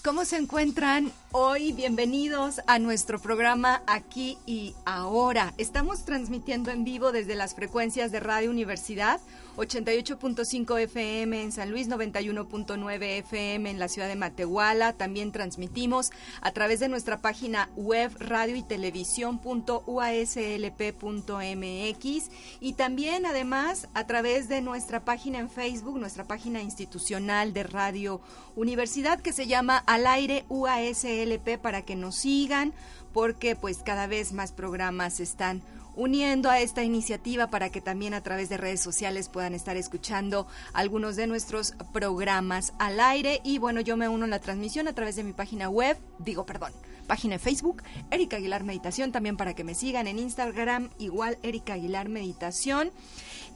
¿Cómo se encuentran hoy? Bienvenidos a nuestro programa Aquí y Ahora. Estamos transmitiendo en vivo desde las frecuencias de Radio Universidad 88.5 FM en San Luis, 91.9 FM en la ciudad de Matehuala. También transmitimos a través de nuestra página web radio y televisión.uaslp.mx y también además a través de nuestra página en Facebook, nuestra página institucional de Radio Universidad que se llama Al aire para que nos sigan porque pues cada vez más programas están uniendo a esta iniciativa para que también a través de redes sociales puedan estar escuchando algunos de nuestros programas al aire. Y bueno, yo me uno a la transmisión a través de mi página web, digo, perdón, página de Facebook, Erika Aguilar Meditación, también para que me sigan en Instagram, igual Erika Aguilar Meditación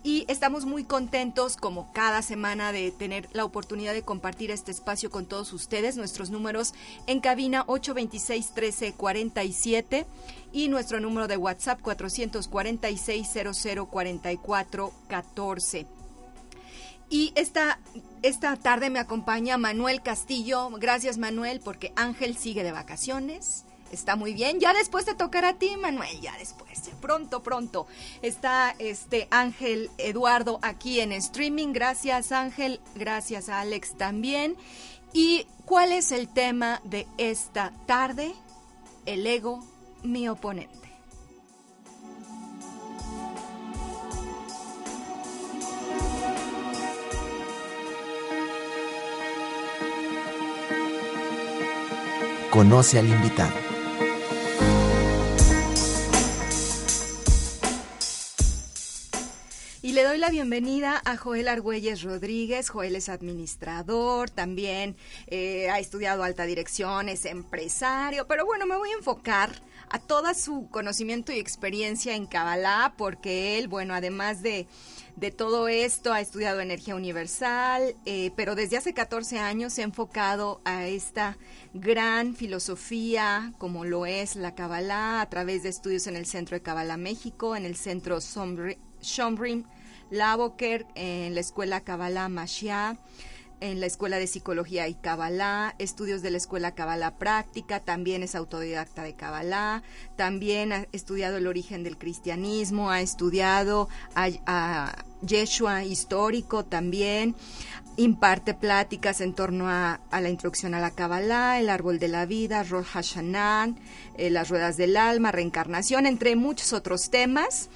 y estamos muy contentos como cada semana de tener la oportunidad de compartir este espacio con todos ustedes. Nuestros números en cabina 826 1347 y nuestro número de WhatsApp 446 0044 14. Y esta, esta tarde me acompaña Manuel Castillo. Gracias Manuel porque Ángel sigue de vacaciones. Está muy bien. Ya después te tocará a ti, Manuel. Ya después. Pronto, pronto. Está este Ángel Eduardo aquí en streaming. Gracias, Ángel. Gracias, Alex también. ¿Y cuál es el tema de esta tarde? El ego, mi oponente. Conoce al invitado. Y le doy la bienvenida a Joel Argüelles Rodríguez. Joel es administrador, también eh, ha estudiado alta dirección, es empresario, pero bueno, me voy a enfocar a toda su conocimiento y experiencia en Kabbalah, porque él, bueno, además de, de todo esto, ha estudiado energía universal, eh, pero desde hace 14 años se ha enfocado a esta gran filosofía como lo es la Kabbalah a través de estudios en el Centro de Kabbalah México, en el Centro Shombrim Lavoker, en la Escuela Kabbalah Mashiach, en la Escuela de Psicología y Kabbalah, estudios de la Escuela Kabbalah Práctica, también es autodidacta de Kabbalah, también ha estudiado el origen del cristianismo, ha estudiado a, a Yeshua histórico también, imparte pláticas en torno a, a, la introducción a la Kabbalah, el árbol de la vida, Rosh Hashanah, eh, las ruedas del alma, reencarnación, entre muchos otros temas.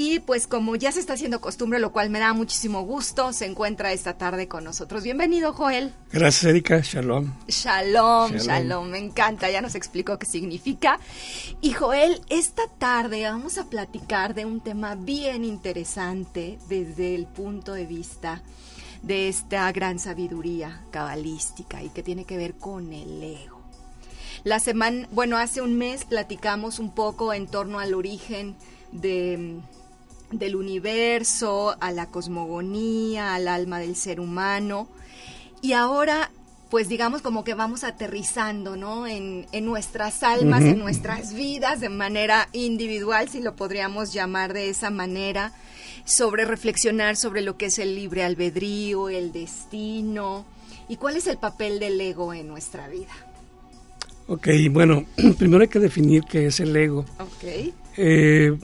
Y pues como ya se está haciendo costumbre, lo cual me da muchísimo gusto, se encuentra esta tarde con nosotros. Bienvenido, Joel. Gracias, Erika. Shalom. Shalom, shalom. shalom. Me encanta, ya nos explicó qué significa. Y Joel, esta tarde vamos a platicar de un tema bien interesante desde el punto de vista de esta gran sabiduría cabalística y que tiene que ver con el ego. La semana, bueno, hace un mes platicamos un poco en torno al origen de del universo, a la cosmogonía, al alma del ser humano. Y ahora, pues digamos como que vamos aterrizando, ¿no? En, en nuestras almas, en nuestras vidas, de manera individual, si lo podríamos llamar de esa manera, sobre reflexionar sobre lo que es el libre albedrío, el destino, y cuál es el papel del ego en nuestra vida. Ok, bueno, primero hay que definir qué es el ego. Ok. Eh,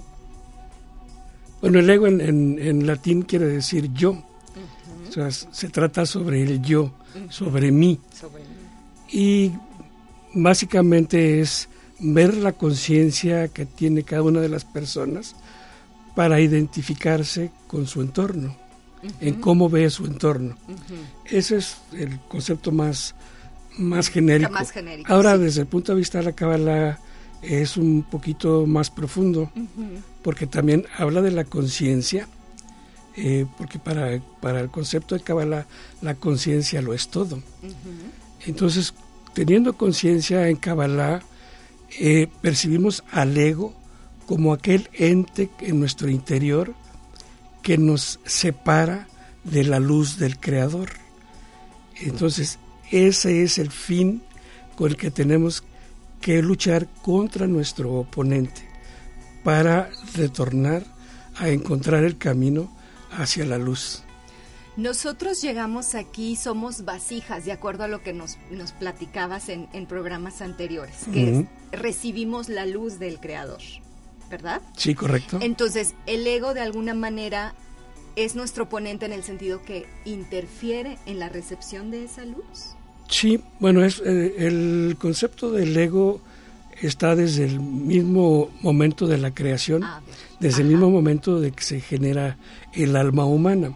bueno, el ego en, en, en latín quiere decir yo. Uh -huh. O sea, se trata sobre el yo, uh -huh. sobre, mí. sobre mí. Y básicamente es ver la conciencia que tiene cada una de las personas para identificarse con su entorno, uh -huh. en cómo ve su entorno. Ese es el concepto más, más genérico. Más genérico Ahora, sí. desde el punto de vista de la Kabbalah, es un poquito más profundo, uh -huh. porque también habla de la conciencia eh, porque para, para el concepto de Kabbalah la conciencia lo es todo. Entonces, teniendo conciencia en Kabbalah, eh, percibimos al ego como aquel ente en nuestro interior que nos separa de la luz del Creador. Entonces, ese es el fin con el que tenemos que luchar contra nuestro oponente para retornar a encontrar el camino hacia la luz. Nosotros llegamos aquí, somos vasijas, de acuerdo a lo que nos, nos platicabas en, programas anteriores, que recibimos la luz del Creador, ¿verdad? Sí, correcto. Entonces, el ego de alguna manera es nuestro oponente en el sentido que interfiere en la recepción de esa luz. Sí, bueno, es eh, el concepto del ego está desde el mismo momento de la creación, ah, desde el mismo momento de que se genera el alma humana.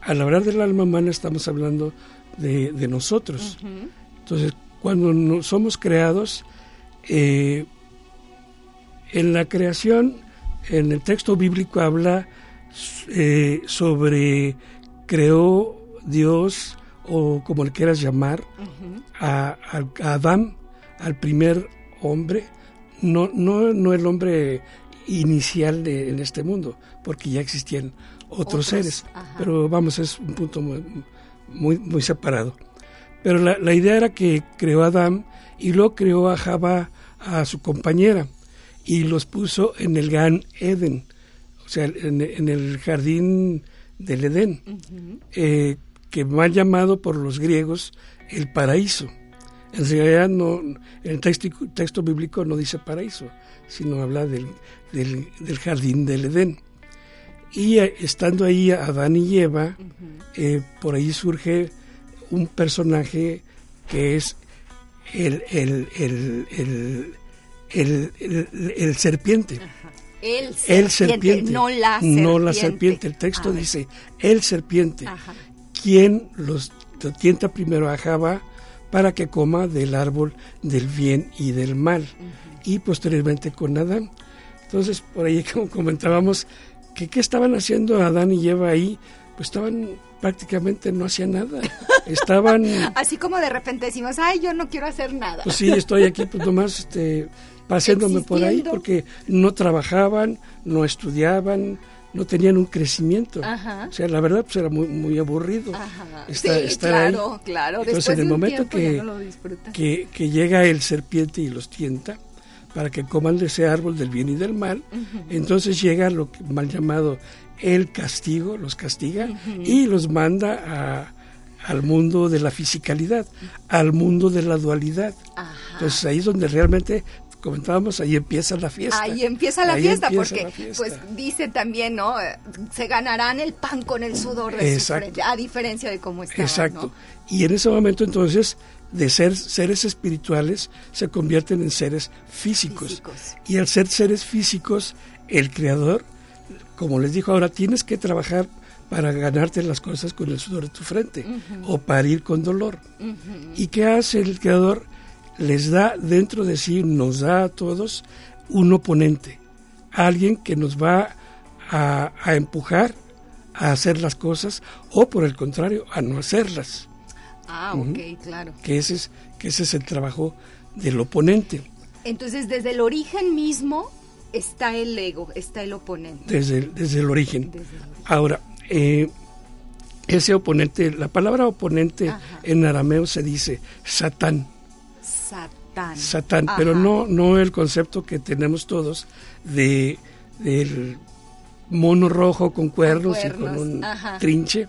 Al hablar del alma humana estamos hablando de, nosotros. Entonces, cuando somos creados, eh, en la creación, en el texto bíblico habla eh, sobre creó Dios, o como le quieras llamar, a, Adán, al primer hombre, no, no, no el hombre inicial de, en este mundo, porque ya existían otros, seres, pero vamos, es un punto muy, muy, separado. Pero la, idea era que creó a Adán y luego creó a Java, a su compañera, y los puso en el Gan Eden, o sea, en, el jardín del Edén, eh, que mal llamado por los griegos el paraíso. En realidad no, el texto, texto bíblico no dice paraíso, sino habla del, del, jardín del Edén. Y eh, estando ahí Adán y Eva, eh, por ahí surge un personaje que es el, el, el, el serpiente. El serpiente, no la serpiente. No la serpiente. El texto dice el serpiente. Quien los tienta primero a Java para que coma del árbol del bien y del mal. Y posteriormente con Adán. Entonces, por ahí como comentábamos, que qué estaban haciendo Adán y Eva ahí, pues estaban prácticamente no hacían nada. Estaban... Así como de repente decimos, ay, yo no quiero hacer nada. Pues sí, estoy aquí pues nomás este, paseándome por ahí porque no trabajaban, no estudiaban, no tenían un crecimiento. O sea, la verdad, pues era muy, muy aburrido estar, sí, claro, claro. Entonces, en el momento que, que, que, llega el serpiente y los tienta para que coman de ese árbol del bien y del mal, entonces llega lo que, mal llamado el castigo, los castiga y los manda a, al mundo de la fisicalidad, al mundo de la dualidad. Entonces ahí es donde realmente comentábamos, ahí empieza la fiesta. Ahí empieza la fiesta, porque pues dice también, ¿no? Se ganarán el pan con el sudor de su frente, a diferencia de cómo está. Exacto. Y en ese momento entonces, de ser seres espirituales, se convierten en seres físicos. Y al ser seres físicos, el Creador, como les dijo ahora, tienes que trabajar para ganarte las cosas con el sudor de tu frente o parir con dolor. ¿Y qué hace el Creador? Les da dentro de sí, nos da a todos un oponente, alguien que nos va a, empujar a hacer las cosas o por el contrario a no hacerlas. Ah, ok, claro. Que ese, es, que ese es el trabajo del oponente. Entonces, desde el origen mismo está el ego, está el oponente. Desde, desde el origen. Ahora, eh, ese oponente, la palabra oponente en arameo se dice Satán. Satán. Satán, pero no, no el concepto que tenemos todos de del mono rojo con cuernos, y con un trinche.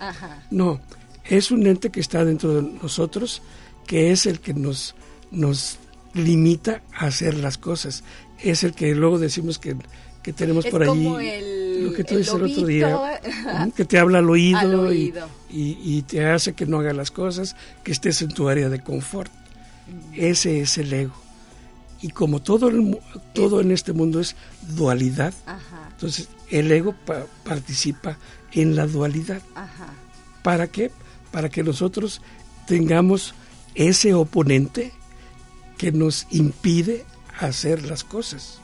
No, es un ente que está dentro de nosotros, que es el que nos, nos limita a hacer las cosas. Es el que luego decimos que, tenemos por ahí lo que tú dices el otro día, que te habla al oído, Y, y, te hace que no haga las cosas, que estés en tu área de confort. Ese es el ego. Y como todo, todo en este mundo es dualidad, entonces el ego participa en la dualidad. ¿Para qué? Para que nosotros tengamos ese oponente que nos impide hacer las cosas.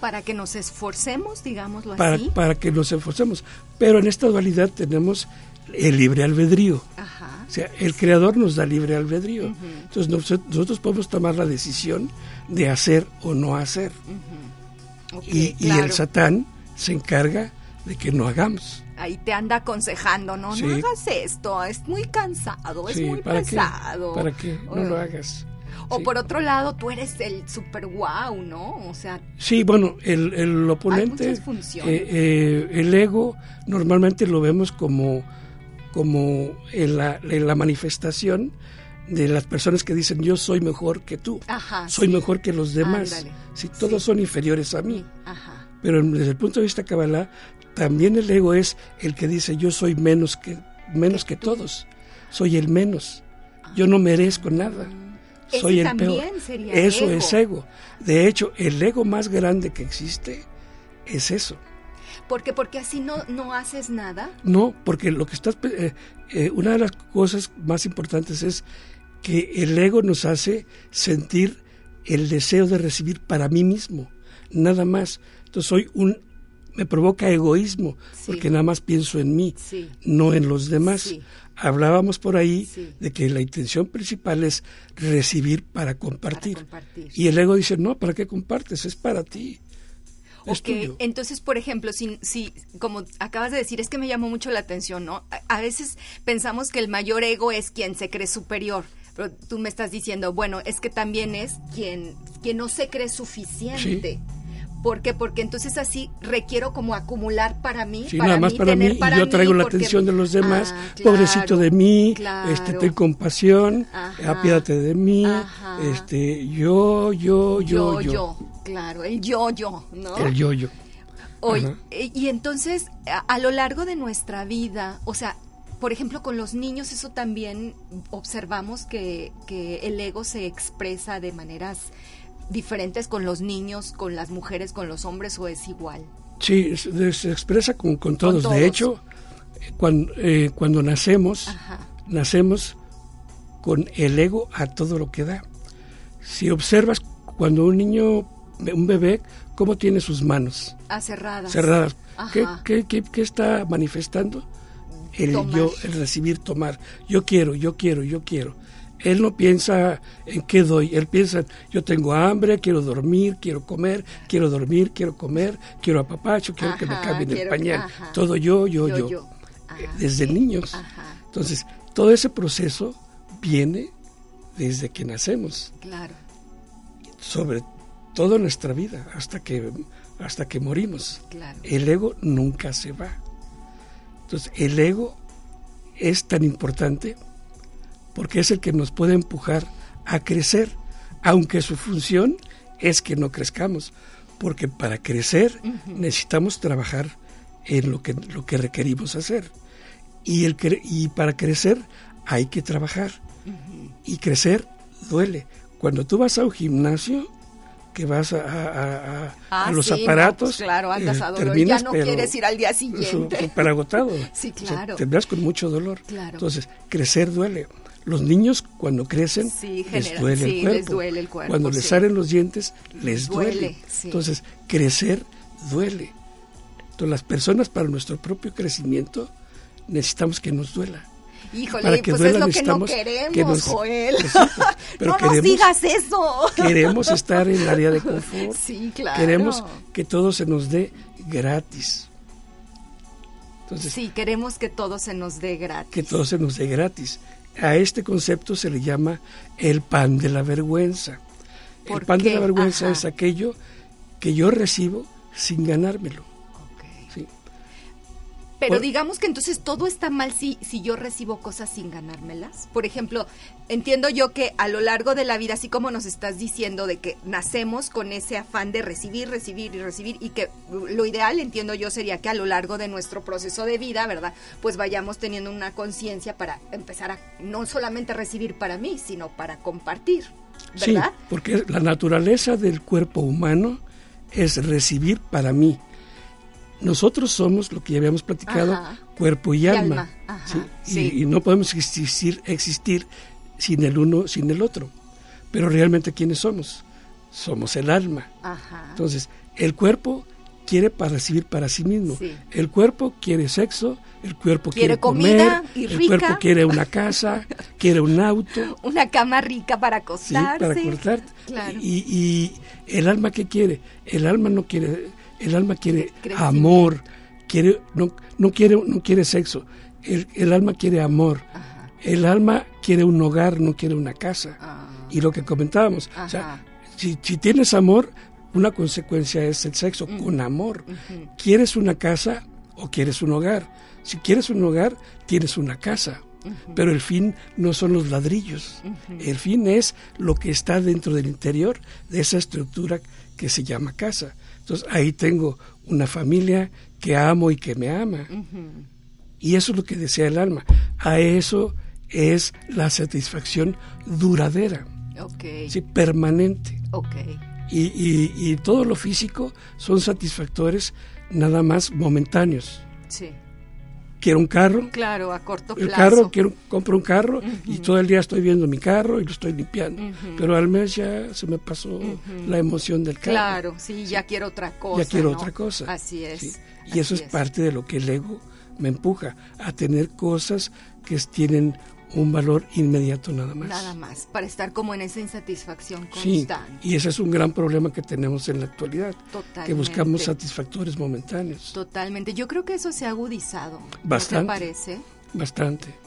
Para que nos esforcemos, digámoslo para, así. Para que nos esforcemos. Pero en esta dualidad tenemos el libre albedrío. Ajá. O sea, el creador nos da libre albedrío. Entonces nosotros podemos tomar la decisión de hacer o no hacer. y, y el satán se encarga de que no hagamos. Ahí te anda aconsejando, no, no hagas esto, es muy cansado, es muy ¿para pesado. ¿Para que No lo hagas. O por otro lado, tú eres el super wow, ¿no? O sea... Sí, bueno, el, el oponente, eh, eh, el ego, normalmente lo vemos como, como en, la, en la manifestación de las personas que dicen yo soy mejor que tú, soy mejor que los demás, si todos son inferiores a mí. Pero desde el punto de vista Kabbalah, también el ego es el que dice yo soy menos que menos que todos, soy el menos, yo no merezco nada, ah. soy el peor. Eso es ego. De hecho, el ego más grande que existe es eso. ¿Por qué? Porque así no, no haces nada. No, porque lo que estás... Eh, eh, una de las cosas más importantes es que el ego nos hace sentir el deseo de recibir para mí mismo, nada más. Entonces soy un me provoca egoísmo porque nada más pienso en mí, no en los demás. Hablábamos por ahí de que la intención principal es recibir para compartir. Y el ego dice, no, ¿para qué compartes? Es para ti. Ok, entonces, por ejemplo, si, si, como acabas de decir, es que me llamó mucho la atención, ¿no? A, veces pensamos que el mayor ego es quien se cree superior, pero tú me estás diciendo, bueno, es que también es quien, quien no se cree suficiente. ¿Por qué? Porque entonces así requiero como acumular para mí. Sí, nada más para mí, y yo traigo la atención de los demás. Ah, Pobrecito de mí, este, ten compasión, apiádate de mí, este, yo, yo, yo, yo, yo. Claro, el yo, yo, ¿no? El yo, yo. Oye, y entonces, a, lo largo de nuestra vida, o sea, por ejemplo, con los niños eso también observamos que, que el ego se expresa de maneras diferentes con los niños, con las mujeres, con los hombres o es igual? Sí, se, expresa con, todos. De hecho, cuando, eh, cuando nacemos, nacemos con el ego a todo lo que da. Si observas cuando un niño, un bebé, cómo tiene sus manos. Ah, cerradas. Cerradas. ¿Qué, qué, está manifestando? El yo, el recibir, tomar. Yo quiero, yo quiero, yo quiero. Él no piensa en qué doy, él piensa, yo tengo hambre, quiero dormir, quiero comer, quiero dormir, quiero comer, quiero apapacho, quiero que me cambien el pañal. Todo yo, yo, yo. Eh, desde niños. Entonces, todo ese proceso viene desde que nacemos. Claro. Sobre toda nuestra vida, hasta que, hasta que morimos. Claro. El ego nunca se va. Entonces, el ego es tan importante porque es el que nos puede empujar a crecer, aunque su función es que no crezcamos, porque para crecer necesitamos trabajar en lo que, lo que requerimos hacer. Y, el, y para crecer hay que trabajar. Y crecer duele. Cuando tú vas a un gimnasio, que vas a, a, ah, los aparatos. Pues claro, andas a dolor. ya no quieres ir al día siguiente. Súper agotado. sí, claro. tendrás con mucho dolor. Entonces, crecer duele. Los niños cuando crecen les, duele el cuerpo. Cuando les salen los dientes les duele. Entonces, crecer duele. Entonces, las personas para nuestro propio crecimiento necesitamos que nos duela. Híjole, pues es lo que no queremos, Joel. Pero no nos digas eso. Queremos estar en el área de confort. Sí, claro. Queremos que todo se nos dé gratis. Entonces, sí, queremos que todo se nos dé gratis. Que todo se nos dé gratis. A este concepto se le llama el pan de la vergüenza. El pan de la vergüenza es aquello que yo recibo sin ganármelo. Pero digamos que entonces todo está mal si, si yo recibo cosas sin ganármelas. Por ejemplo, entiendo yo que a lo largo de la vida, así como nos estás diciendo de que nacemos con ese afán de recibir, recibir y recibir, y que lo ideal, entiendo yo, sería que a lo largo de nuestro proceso de vida, ¿verdad? Pues vayamos teniendo una conciencia para empezar a no solamente recibir para mí, sino para compartir. ¿verdad? Sí, porque la naturaleza del cuerpo humano es recibir para mí nosotros somos lo que ya habíamos platicado, cuerpo y, alma. Y, no podemos existir, existir sin el uno, sin el otro. Pero realmente, ¿quiénes somos? Somos el alma. Entonces, el cuerpo quiere para recibir para sí mismo. El cuerpo quiere sexo, el cuerpo quiere, comida comer, y el cuerpo quiere una casa, quiere un auto, una cama rica para acostarse. para acostarte. Y, el alma qué quiere? El alma no quiere, el alma quiere amor, quiere no, no quiere no quiere sexo. El, alma quiere amor. El alma quiere un hogar, no quiere una casa. Ah. Y lo que comentábamos, o sea, si, si tienes amor, una consecuencia es el sexo mm. con amor. ¿Quieres una casa o quieres un hogar? Si quieres un hogar, tienes una casa. Pero el fin no son los ladrillos. El fin es lo que está dentro del interior de esa estructura que se llama casa. Entonces ahí tengo una familia que amo y que me ama. Y eso es lo que desea el alma. A eso es la satisfacción duradera. Sí, permanente. Okay y, y, todo lo físico son satisfactores nada más momentáneos. Sí. Quiero un carro. Claro, a corto plazo. El carro, quiero, compro un carro y todo el día estoy viendo mi carro y lo estoy limpiando. Pero al mes ya se me pasó la emoción del carro. Claro, sí, ya quiero otra cosa. Ya quiero otra cosa. Así es. Y eso es, parte de lo que el ego me empuja a tener cosas que tienen un valor inmediato nada más. Nada más, para estar como en esa insatisfacción constante. Sí, y ese es un gran problema que tenemos en la actualidad, Totalmente. que buscamos satisfactores momentáneos. Totalmente, yo creo que eso se ha agudizado. Bastante. ¿No te parece? Bastante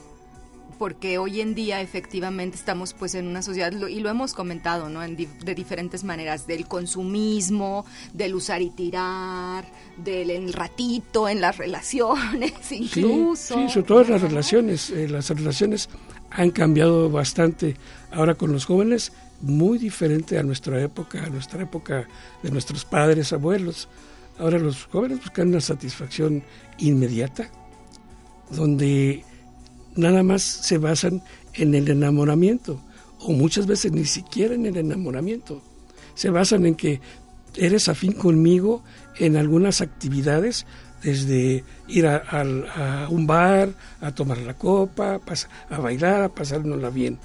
porque hoy en día efectivamente estamos pues en una sociedad, y lo hemos comentado, ¿no? de diferentes maneras, del consumismo, del usar y tirar, del ratito en las relaciones incluso. Sí, sobre todo en las relaciones, eh, las relaciones han cambiado bastante ahora con los jóvenes, muy diferente a nuestra época, a nuestra época de nuestros padres, abuelos. Ahora los jóvenes buscan una satisfacción inmediata, donde nada más se basan en el enamoramiento, o muchas veces ni siquiera en el enamoramiento. Se basan en que eres afín conmigo en algunas actividades, desde ir a, un bar, a tomar la copa, a bailar, a pasárnosla bien.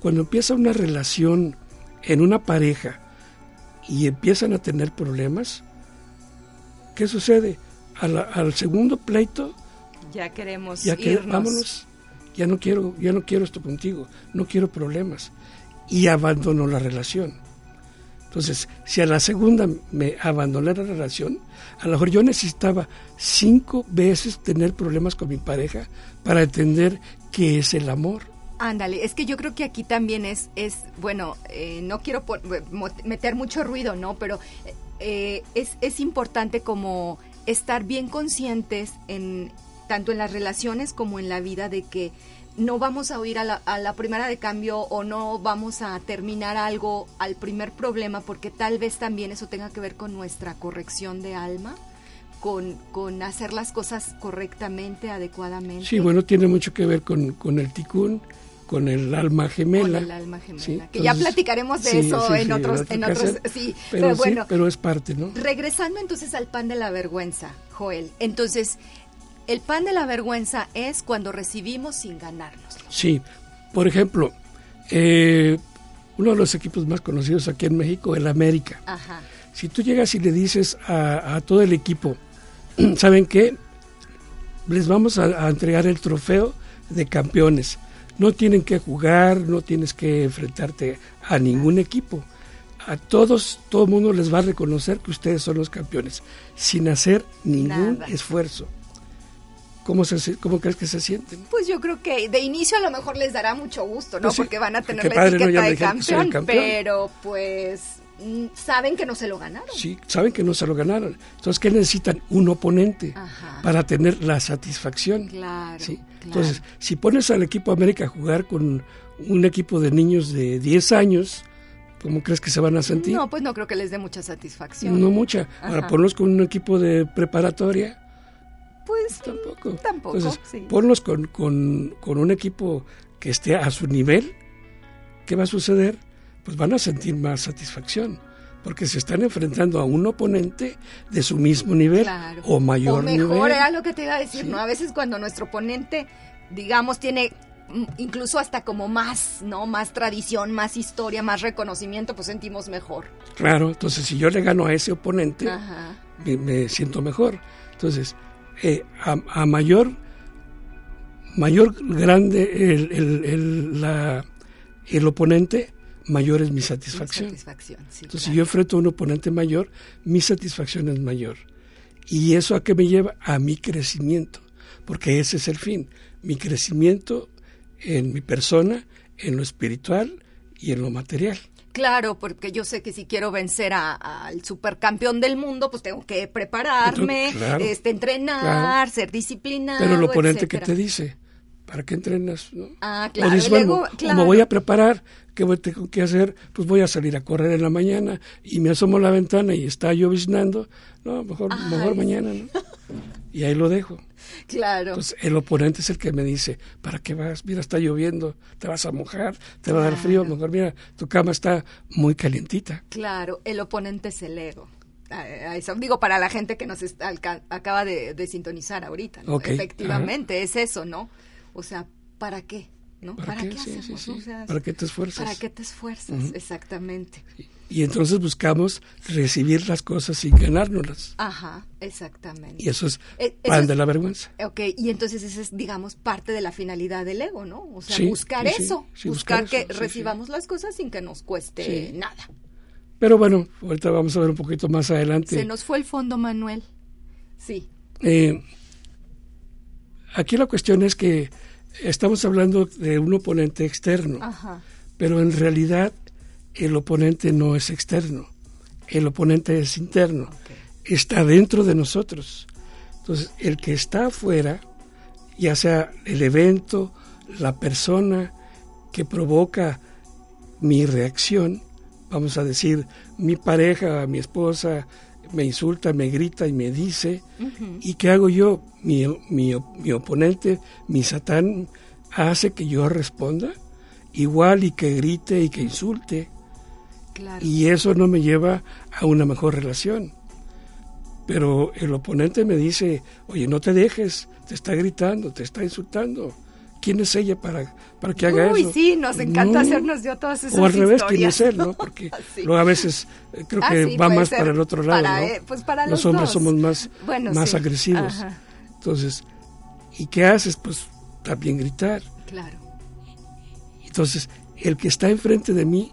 Cuando empieza una relación en una pareja y empiezan a tener problemas, ¿qué sucede? Al, segundo pleito, ya queremos ya que, vámonos, ya no quiero, ya no quiero esto contigo, no quiero problemas y abandono la relación. Entonces, si a la segunda me abandoné la relación, a lo mejor yo necesitaba cinco veces tener problemas con mi pareja para entender qué es el amor. Ándale, es que yo creo que aquí también es, es bueno, eh, no quiero meter mucho ruido, ¿no? Pero eh, es, es importante como estar bien conscientes en, tanto en las relaciones como en la vida, de que no vamos a oír a la, primera de cambio o no vamos a terminar algo al primer problema, porque tal vez también eso tenga que ver con nuestra corrección de alma. Con, con hacer las cosas correctamente, adecuadamente. Sí, bueno, tiene mucho que ver con, con el ticún, con el alma gemela. Con el alma gemela. que ya platicaremos de eso en otros, en otros, sí, pero, bueno, pero es parte, ¿no? Regresando entonces al pan de la vergüenza, Joel. Entonces, el pan de la vergüenza es cuando recibimos sin ganarnos. Sí, por ejemplo, eh, uno de los equipos más conocidos aquí en México, el América. Ajá. Si tú llegas y le dices a, todo el equipo, ¿saben qué? Les vamos a, entregar el trofeo de campeones. No tienen que jugar, no tienes que enfrentarte a ningún equipo. A todos, todo el mundo les va a reconocer que ustedes son los campeones, sin hacer ningún esfuerzo. ¿Cómo, se, ¿Cómo crees que se sienten? Pues yo creo que de inicio a lo mejor les dará mucho gusto, ¿no? Pues Porque van a tener la etiqueta de campeón, pero pues mm, saben que no se lo ganaron. Sí, saben que no se lo ganaron. Entonces, ¿qué necesitan? Un oponente para tener la satisfacción. Claro, ¿sí? Entonces, si pones al equipo América a jugar con un equipo de niños de 10 años, ¿cómo crees que se van a sentir? No, pues no creo que les dé mucha satisfacción. No mucha. Ahora ponlos con un equipo de preparatoria pues tampoco. Tampoco, Entonces, ponlos con, con, con un equipo que esté a su nivel. ¿Qué va a suceder? Pues van a sentir más satisfacción porque se están enfrentando a un oponente de su mismo nivel o mayor o mejor, era lo que te iba a decir, ¿no? A veces cuando nuestro oponente, digamos, tiene incluso hasta como más, ¿no? Más tradición, más historia, más reconocimiento, pues sentimos mejor. Claro, entonces si yo le gano a ese oponente, me, siento mejor. Entonces, eh, a, mayor, mayor grande el, el, la, el oponente, mayor es mi satisfacción. Entonces, si yo enfrento a un oponente mayor, mi satisfacción es mayor. ¿Y eso a qué me lleva? A mi crecimiento, porque ese es el fin, mi crecimiento en mi persona, en lo espiritual y en lo material. Claro, porque yo sé que si quiero vencer al supercampeón del mundo, pues tengo que prepararme, este, entrenar, ser disciplinado. Pero el oponente que te dice, ¿para qué entrenas? Ah, claro. Como voy a preparar, ¿qué tengo que hacer? Pues voy a salir a correr en la mañana y me asomo a la ventana y está lloviznando. No, mejor, mejor mañana, ¿no? Y ahí lo dejo. Claro. Entonces, el oponente es el que me dice, ¿para qué vas? Mira, está lloviendo, te vas a mojar, te va a dar frío, mejor mira, tu cama está muy calientita. Claro, el oponente es el ego. Eso digo para la gente que nos acaba de, sintonizar ahorita, ¿no? Efectivamente, es eso, ¿no? O sea, ¿para qué? ¿no? ¿Para, qué, ¿Para qué te esfuerzas? ¿Para qué te esfuerzas? Exactamente. Y, entonces buscamos recibir las cosas sin ganárnoslas. Ajá, exactamente. Y eso es eh, pan de la vergüenza. Ok, y entonces esa es, digamos, parte de la finalidad del ego, ¿no? O sea, buscar eso, buscar, que recibamos las cosas sin que nos cueste nada. Pero bueno, ahorita vamos a ver un poquito más adelante. Se nos fue el fondo, Manuel. Sí. Eh, aquí la cuestión es que estamos hablando de un oponente externo, pero en realidad el oponente no es externo, el oponente es interno, está dentro de nosotros. Entonces, el que está afuera, ya sea el evento, la persona que provoca mi reacción, vamos a decir, mi pareja, mi esposa, me insulta, me grita y me dice, ¿y qué hago yo? Mi, mi, mi, oponente, mi satán, hace que yo responda igual y que grite y que insulte. Y eso no me lleva a una mejor relación. Pero el oponente me dice, oye, no te dejes, te está gritando, te está insultando. ¿Quién es ella para, para que haga eso? Uy, sí, nos encanta hacernos yo todas esas O al revés, ¿quién es él? ¿no? Porque luego a veces eh, creo ah, que va más para el otro lado, ¿no? Eh, pues para los, hombres somos más, más agresivos. Entonces, ¿y qué haces? Pues también gritar. Claro. Entonces, el que está enfrente de mí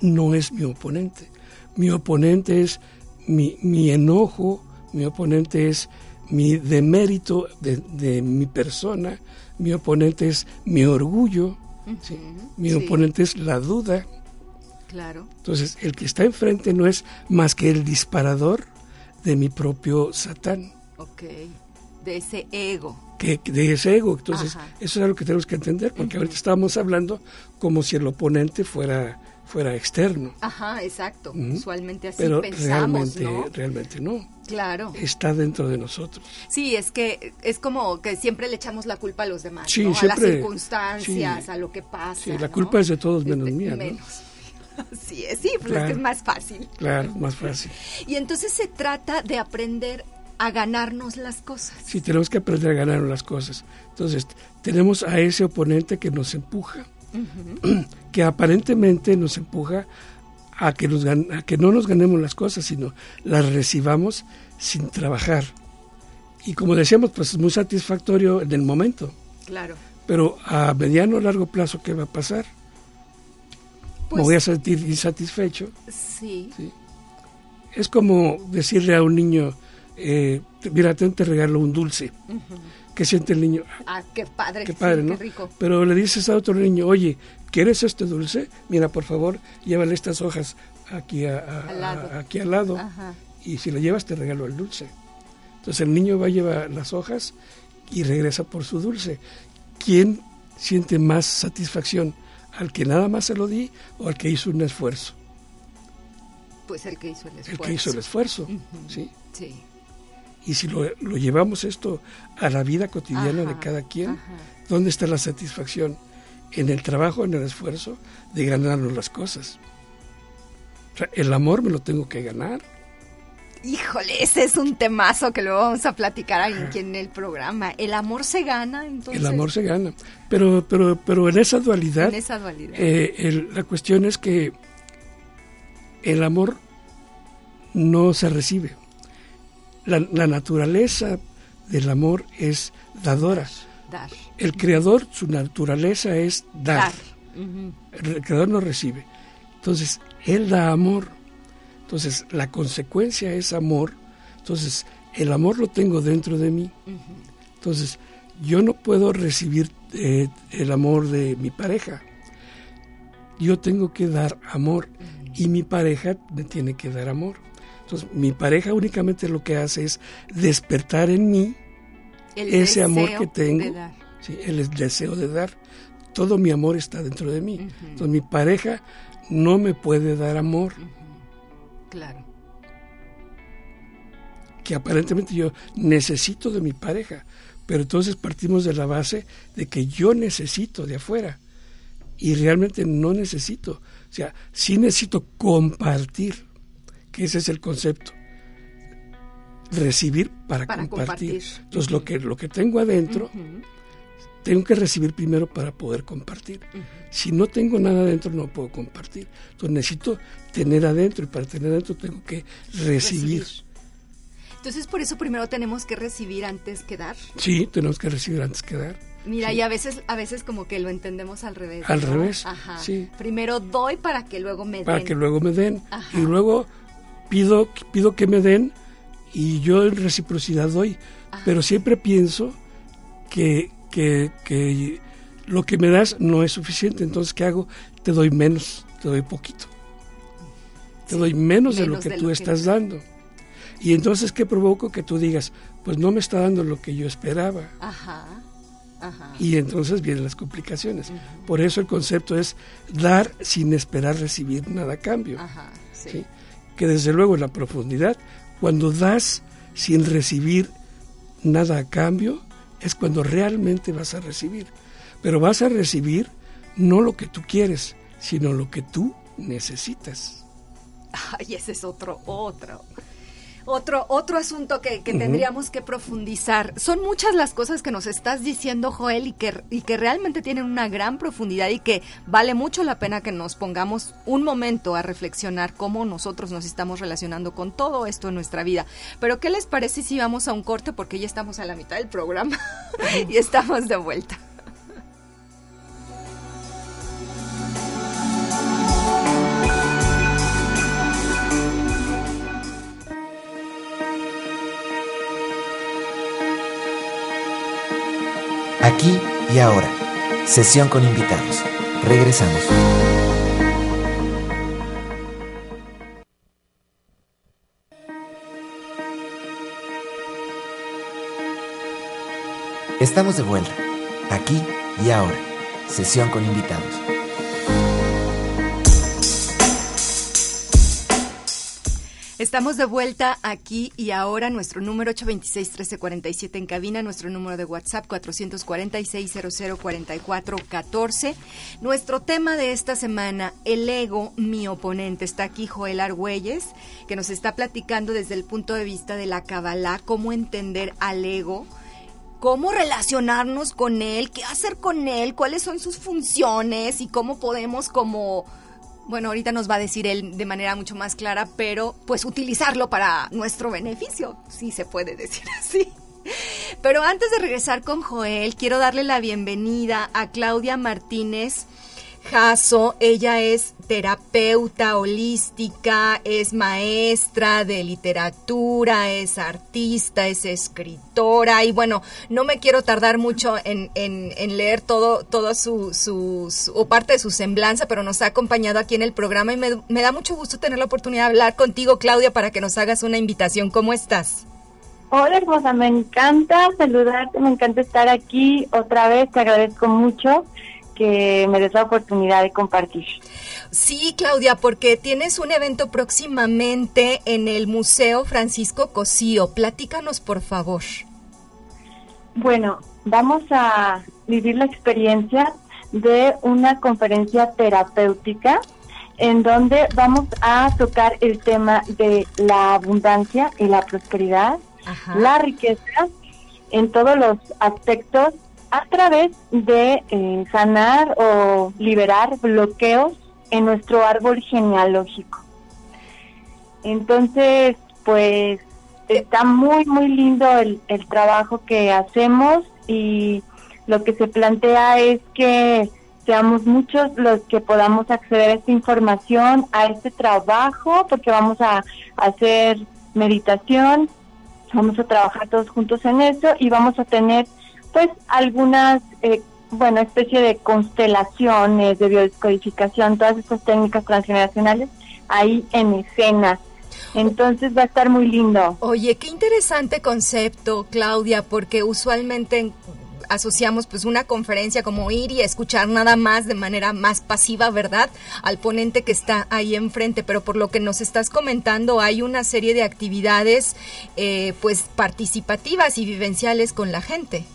no es mi oponente. Mi oponente es mi, mi enojo, mi oponente es mi demérito de, de mi persona, mi oponente es mi orgullo, mi oponente es la duda. Claro. Entonces, el que está enfrente no es más que el disparador de mi propio Satán. Ok, de ese ego. Que, de ese ego. Entonces, eso es algo que tenemos que entender, porque ahorita estábamos hablando como si el oponente fuera fuera externo. Ajá, exacto. Usualmente así Pero pensamos, realmente, ¿no? realmente no. Claro. Está dentro de nosotros. Sí, es que es como que siempre le echamos la culpa a los demás, ¿no? a las circunstancias, a lo que pasa. Sí, la culpa es de todos menos mía, menos. Sí, sí, pues es que es más fácil. Claro, más fácil. Y entonces se trata de aprender a ganarnos las cosas. Sí, tenemos que aprender a ganarnos las cosas. Entonces, tenemos a ese oponente que nos empuja que aparentemente nos empuja a que, nos, a que no nos ganemos las cosas, sino las recibamos sin trabajar. Y como decíamos, pues es muy satisfactorio en el momento. Claro. Pero a mediano o largo plazo, ¿qué va a pasar? Me pues voy a sentir insatisfecho. Sí. Es como decirle a un niño, eh, mira, te, regalo un dulce. ¿Qué siente el niño? Ah, qué padre. Qué padre, ¿no? rico. Pero le dices a otro niño, oye, ¿quieres este dulce? Mira, por favor, llévale estas hojas aquí, al lado. aquí al lado. Y si le llevas, te regalo el dulce. Entonces el niño va a llevar las hojas y regresa por su dulce. ¿Quién siente más satisfacción? ¿Al que nada más se lo di o al que hizo un esfuerzo? Pues el que hizo el esfuerzo. El que hizo el esfuerzo, ¿sí? Sí. Y si lo, llevamos esto a la vida cotidiana de cada quien, ¿dónde está la satisfacción? En el trabajo, en el esfuerzo de ganarnos las cosas. O sea, el amor me lo tengo que ganar. Híjole, ese es un temazo que luego vamos a platicar aquí en el programa. ¿El amor se gana entonces? El amor se gana. Pero, pero, pero en esa dualidad, en esa dualidad. Eh, la cuestión es que el amor no se recibe. La, naturaleza del amor es dadora. Dar. El creador, su naturaleza es dar. El creador no recibe. Entonces, él da amor. Entonces, la consecuencia es amor. Entonces, el amor lo tengo dentro de mí. Entonces, yo no puedo recibir eh, el amor de mi pareja. Yo tengo que dar amor y mi pareja me tiene que dar amor. Entonces, mi pareja únicamente lo que hace es despertar en mí ese amor que tengo, sí, el deseo de dar. Todo mi amor está dentro de mí. Entonces, mi pareja no me puede dar amor. Claro. Que aparentemente yo necesito de mi pareja, pero entonces partimos de la base de que yo necesito de afuera y realmente no necesito. O sea, sí necesito compartir, que ese es el concepto. Recibir para, compartir. Entonces, lo, que, lo que tengo adentro, tengo que recibir primero para poder compartir. Si no tengo nada adentro, no puedo compartir. Entonces, necesito tener adentro y para tener adentro tengo que recibir. Entonces, por eso primero tenemos que recibir antes que dar. Sí, tenemos que recibir antes que dar. Mira, y a veces, a veces como que lo entendemos al revés. Al revés, sí. Primero doy para que luego me den. Para que luego me den. Y luego pido, pido que me den y yo en reciprocidad doy. Pero siempre pienso que, que, que lo que me das no es suficiente. Entonces, ¿qué hago? Te doy menos, te doy poquito. Te doy menos, de lo que tú estás dando. Y entonces, ¿qué provoco? Que tú digas, pues no me está dando lo que yo esperaba. Ajá. Y entonces vienen las complicaciones. Por eso el concepto es dar sin esperar recibir nada a cambio. Que desde luego en la profundidad, cuando das sin recibir nada a cambio, es cuando realmente vas a recibir. Pero vas a recibir no lo que tú quieres, sino lo que tú necesitas. Ay, ese es otro, otro otro, otro asunto que, tendríamos que profundizar. Son muchas las cosas que nos estás diciendo, Joel, y que, y que realmente tienen una gran profundidad y que vale mucho la pena que nos pongamos un momento a reflexionar cómo nosotros nos estamos relacionando con todo esto en nuestra vida. Pero, ¿qué les parece si vamos a un corte? Porque ya estamos a la mitad del programa y estamos de vuelta. Ahora. Sesión con invitados. Regresamos. Estamos de vuelta. Aquí y ahora. Sesión con invitados. Estamos de vuelta aquí y ahora nuestro número 826-1347 en cabina, nuestro número de WhatsApp 446-0044-14. Nuestro tema de esta semana, el ego, mi oponente. Está aquí Joel Argüelles, que nos está platicando desde el punto de vista de la Kabbalah, cómo entender al ego cómo relacionarnos con él, qué hacer con él, cuáles son sus funciones y cómo podemos como bueno, ahorita nos va a decir él de manera mucho más clara, pero pues utilizarlo para nuestro beneficio, si se puede decir así. Pero antes de regresar con Joel, quiero darle la bienvenida a Claudia Martínez Jasso. Ella es terapeuta holística, es maestra de literatura, es artista, es escritora y bueno, no me quiero tardar mucho en, leer todo, todo su, su, o parte de su semblanza, pero nos ha acompañado aquí en el programa y me, me da mucho gusto tener la oportunidad de hablar contigo, Claudia, para que nos hagas una invitación. ¿Cómo estás? Hola hermosa, me encanta saludarte, me encanta estar aquí otra vez, te agradezco mucho que me des la oportunidad de compartir. Sí, Claudia, porque tienes un evento próximamente en el Museo Francisco Cosío. Platícanos, por favor. Bueno, vamos a vivir la experiencia de una conferencia terapéutica en donde vamos a tocar el tema de la abundancia y la prosperidad, la riqueza en todos los aspectos a través de eh, sanar o liberar bloqueos en nuestro árbol genealógico. Entonces, pues está muy, muy lindo el, el trabajo que hacemos y lo que se plantea es que seamos muchos los que podamos acceder a esta información, a este trabajo, porque vamos a, hacer meditación, vamos a trabajar todos juntos en eso y vamos a tener pues algunas, eh, bueno, especie de constelaciones, de biodescodificación, todas estas técnicas transgeneracionales ahí en escena. Entonces va a estar muy lindo. Oye, qué interesante concepto, Claudia, porque usualmente asociamos pues una conferencia como ir y escuchar nada más de manera más pasiva, ¿verdad? Al ponente que está ahí enfrente, pero por lo que nos estás comentando hay una serie de actividades eh, pues participativas y vivenciales con la gente.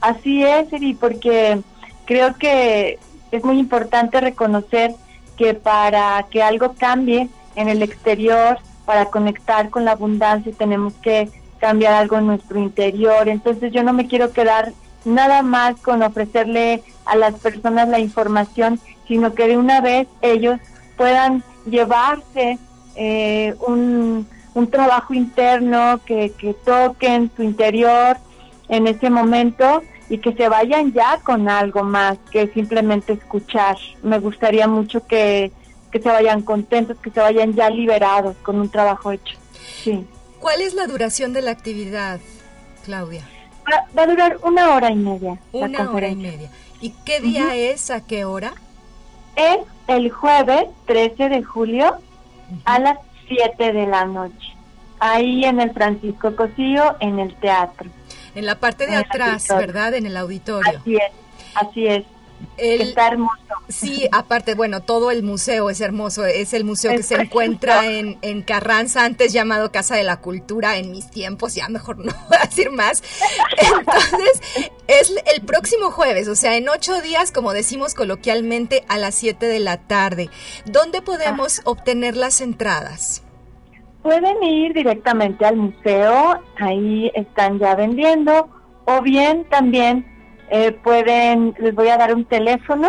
Así es, Eri, porque creo que es muy importante reconocer que para que algo cambie en el exterior, para conectar con la abundancia, tenemos que cambiar algo en nuestro interior. Entonces yo no me quiero quedar nada más con ofrecerle a las personas la información, sino que de una vez ellos puedan llevarse eh, un, un, trabajo interno, que, que toquen su interior en ese momento y que se vayan ya con algo más que simplemente escuchar. Me gustaría mucho que, que se vayan contentos, que se vayan ya liberados con un trabajo hecho. Sí. ¿Cuál es la duración de la actividad, Claudia? Va, a durar una hora y media. Una hora y media. ¿Y qué día es? ¿A qué hora? Es el jueves 13 de julio a las 7 de la noche. Ahí en el Francisco Cosío, en el teatro. En la parte de atrás, ¿verdad? En el auditorio. Así es, así es. Está hermoso. Sí, aparte, bueno, todo el museo es hermoso. Es el museo que se encuentra en, en, Carranza, antes llamado Casa de la Cultura en mis tiempos, ya mejor no voy a decir más. Entonces, es el próximo jueves, o sea, en ocho días, como decimos coloquialmente, a las siete de la tarde. ¿Dónde podemos ah. obtener las entradas? Pueden ir directamente al museo, ahí están ya vendiendo, o bien también eh, pueden, les voy a dar un teléfono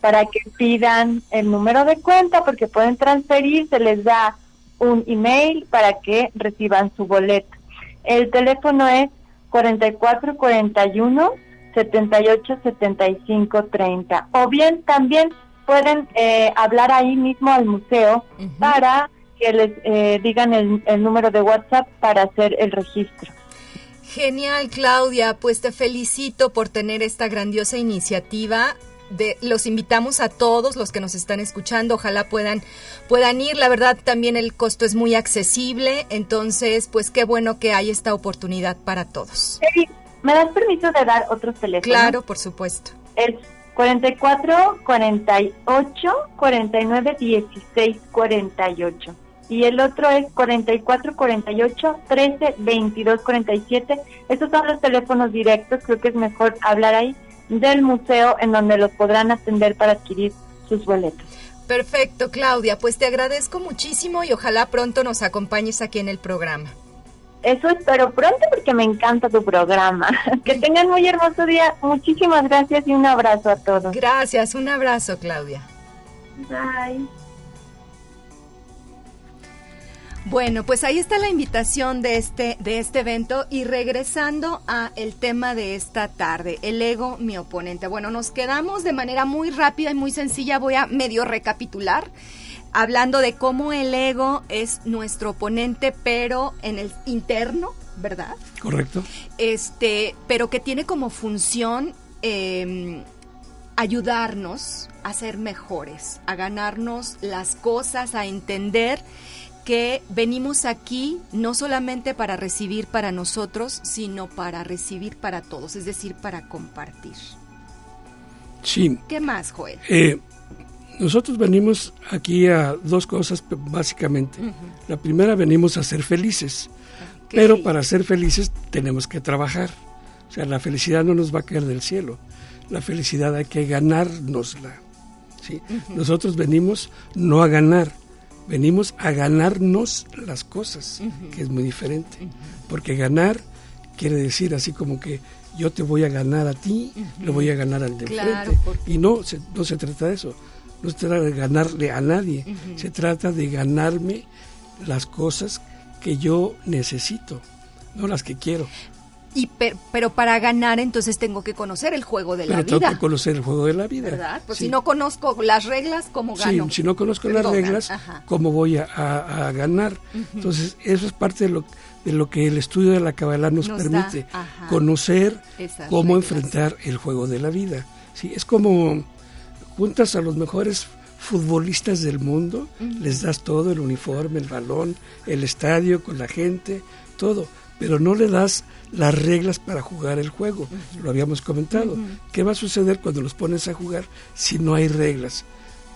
para que pidan el número de cuenta porque pueden transferir, se les da un email para que reciban su boleto. El teléfono es 4441 78 75 30 o bien también pueden eh, hablar ahí mismo al museo para que les eh, digan el número de WhatsApp para hacer el registro. Genial, Claudia. Pues te felicito por tener esta grandiosa iniciativa. De, los invitamos a todos los que nos están escuchando, ojalá puedan, puedan ir, la verdad también el costo es muy accesible, entonces pues qué bueno que hay esta oportunidad para todos. ¿Me das permiso de dar otros teléfonos? Claro, por supuesto. Es 44 48 49 16 48 y el otro es 44 48 13 22 47. Estos son los teléfonos directos, creo que es mejor hablar ahí del museo en donde los podrán atender para adquirir sus boletos. Perfecto, Claudia, pues te agradezco muchísimo y ojalá pronto nos acompañes aquí en el programa. Eso espero pronto porque me encanta tu programa. Que tengan muy hermoso día. Muchísimas gracias y un abrazo a todos. Gracias, un abrazo, Claudia. Bye. Bueno, pues ahí está la invitación de este, de este evento y regresando a el tema de esta tarde, el ego, mi oponente. Bueno, nos quedamos de manera muy rápida y muy sencilla, voy a medio recapitular, hablando de cómo el ego es nuestro oponente, pero en el interno, ¿verdad? Correcto. Este, pero que tiene como función em, ayudarnos a ser mejores, a ganarnos las cosas, a entender que venimos aquí no solamente para recibir para nosotros, sino para recibir para todos, es decir, para compartir. Sí. ¿Qué más, Joel? Eh, nosotros venimos aquí a dos cosas básicamente. La primera venimos a ser felices, pero para ser felices tenemos que trabajar. O sea, la felicidad no nos va a caer del cielo. La felicidad hay que ganárnosla. ¿sí? Nosotros venimos no a ganar, venimos a ganarnos las cosas, que es muy diferente. Porque ganar quiere decir así como que yo te voy a ganar a ti, le voy a ganar al de frente. Y no se, no se trata de eso, no se trata de ganarle a nadie, se trata de ganarme las cosas que yo necesito, no las que quiero. Y pero para ganar entonces tengo que conocer el juego de la vida. Tengo que conocer el juego de la vida. ¿Verdad? Pues si no conozco las reglas, ¿cómo gano? Sí, si no conozco las reglas, ¿cómo voy a, ganar? Entonces, eso es parte de lo, de lo que el estudio de la Kabbalah nos, permite. conocer cómo enfrentar el juego de la vida. Sí, es como juntas a los mejores futbolistas del mundo, les das todo, el uniforme, el balón, el estadio, con la gente, todo, pero no le das las reglas para jugar el juego. Lo habíamos comentado. ¿Qué va a suceder cuando los pones a jugar si no hay reglas?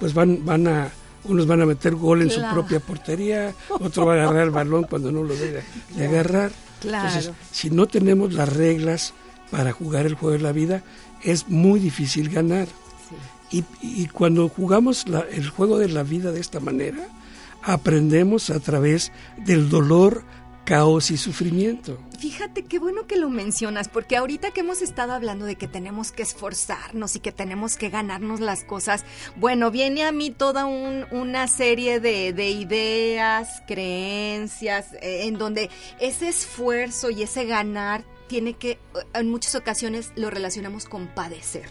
Pues van, van a, unos van a meter gol en su propia portería, otro va a agarrar el balón cuando no lo debe de agarrar. Entonces, si no tenemos las reglas para jugar el juego de la vida, es muy difícil ganar. Y, y, cuando jugamos el juego de la vida de esta manera, aprendemos a través del dolor, caos y sufrimiento. Fíjate qué bueno que lo mencionas, porque ahorita que hemos estado hablando de que tenemos que esforzarnos y que tenemos que ganarnos las cosas, bueno, viene a mí toda una serie de, de ideas, creencias, eh, en donde ese esfuerzo y ese ganar tiene que, en muchas ocasiones lo relacionamos con padecer,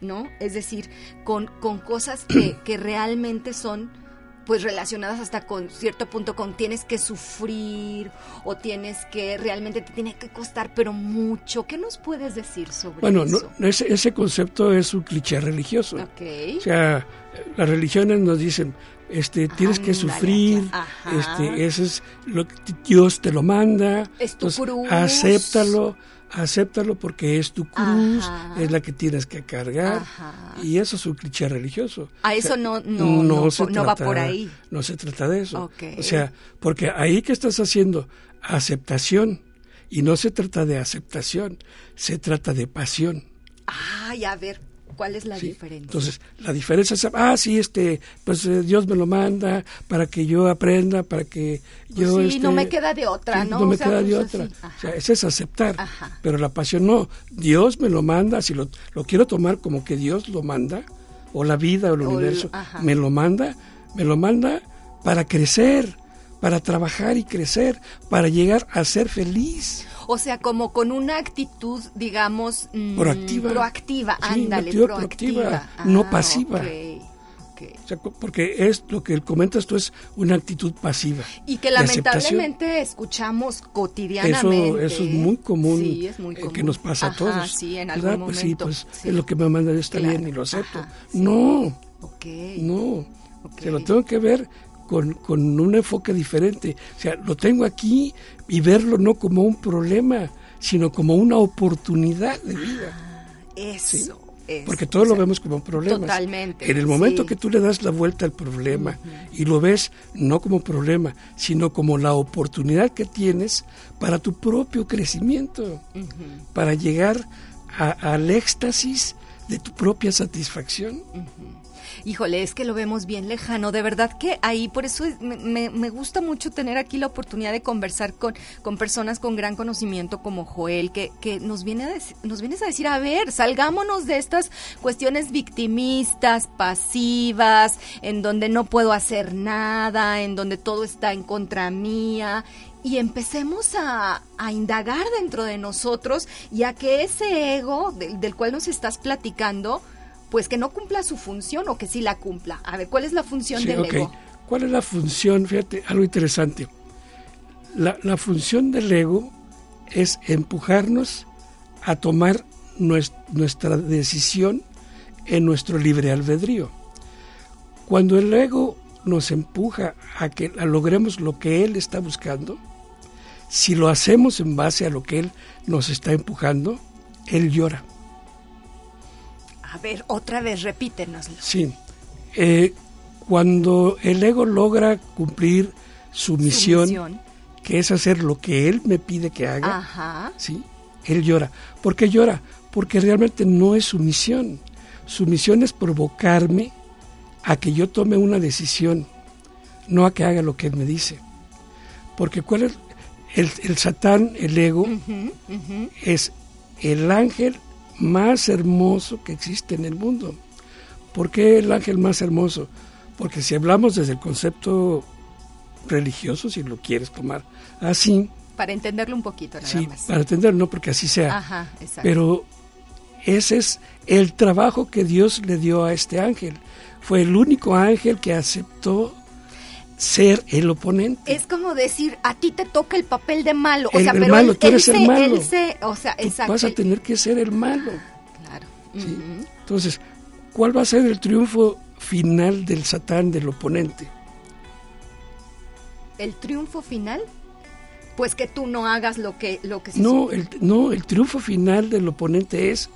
¿no? Es decir, con, con cosas que, que realmente son pues relacionadas hasta con cierto punto con tienes que sufrir o tienes que realmente te tiene que costar pero mucho. ¿Qué nos puedes decir sobre eso? Bueno, ese, ese concepto es un cliché religioso. O sea, las religiones nos dicen, este tienes que sufrir, este ese es lo que Dios te lo manda, es tu cruz. acéptalo acéptalo porque es tu cruz, es la que tienes que cargar. Y eso es un cliché religioso. A eso no, no, no, va por ahí. No se trata de eso. O sea, porque ahí que estás haciendo aceptación y no se trata de aceptación, se trata de pasión. Ay, a ver, ¿Cuál es la diferencia? Entonces, la diferencia es, ah, sí, este, pues eh, Dios me lo manda para que yo aprenda, para que pues yo... Sí, no este, me queda de otra, ¿no? No me queda de pues otra. O sea, ese es aceptar. Pero la pasión no. Dios me lo manda, si lo, lo quiero tomar como que Dios lo manda, o la vida o el universo me lo manda, me lo manda para crecer, para trabajar y crecer, para llegar a ser feliz. O sea, como con una actitud, digamos, mm, proactiva. Proactiva, ándale, proactiva. no ah, pasiva. O sea, porque es lo que comentas tú es una actitud pasiva. Y que lamentablemente escuchamos cotidianamente. Eso, es muy común, eh, que nos pasa a todos. Sí, en algún Pues sí, pues es lo que me manda está bien y lo acepto. no, no, se lo tengo que ver con, con un enfoque diferente. O sea, lo tengo aquí y verlo no como un problema, sino como una oportunidad de vida. Ah, eso. Porque todo lo vemos como un problema. Totalmente. En el momento que tú le das la vuelta al problema y lo ves no como problema, sino como la oportunidad que tienes para tu propio crecimiento, para llegar al éxtasis de tu propia satisfacción híjole, es que lo vemos bien lejano. De verdad que ahí, por eso me, gusta mucho tener aquí la oportunidad de conversar con, con personas con gran conocimiento como Joel, que, que nos, viene a nos vienes a decir, a ver, salgámonos de estas cuestiones victimistas, pasivas, en donde no puedo hacer nada, en donde todo está en contra mía y empecemos a, indagar dentro de nosotros y a que ese ego del, cual nos estás platicando pues que no cumpla su función o que sí la cumpla. A ver, ¿cuál es la función del ego? ¿Cuál es la función? Fíjate, algo interesante. La, función del ego es empujarnos a tomar nuestra decisión en nuestro libre albedrío. Cuando el ego nos empuja a que logremos lo que él está buscando, si lo hacemos en base a lo que él nos está empujando, él llora. A ver, otra vez, repítenoslo. Sí. Eh, cuando el ego logra cumplir su misión, que es hacer lo que él me pide que haga, ¿sí? él llora. ¿Por qué llora? Porque realmente no es su misión. Su misión es provocarme a que yo tome una decisión, no a que haga lo que él me dice. Porque cuál es el, el satán, el ego, es el ángel más hermoso que existe en el mundo. ¿Por qué el ángel más hermoso? Porque si hablamos desde el concepto religioso, si lo quieres tomar así. Para entenderlo un poquito, nada sí, Para entenderlo, no porque así sea. Ajá, exacto. Pero ese es el trabajo que Dios le dio a este ángel. Fue el único ángel que aceptó ser el oponente. Es como decir, a ti te toca el papel de malo. O sea, el pero malo, él, tú eres él el malo. él se- o sea, Tú exacto. vas a tener que ser el malo. Claro. ¿sí? Ujú. Entonces, ¿cuál va a ser el triunfo final del satán, del oponente? El triunfo final, pues que tú no hagas lo que lo que se No el, no, el triunfo final del oponente es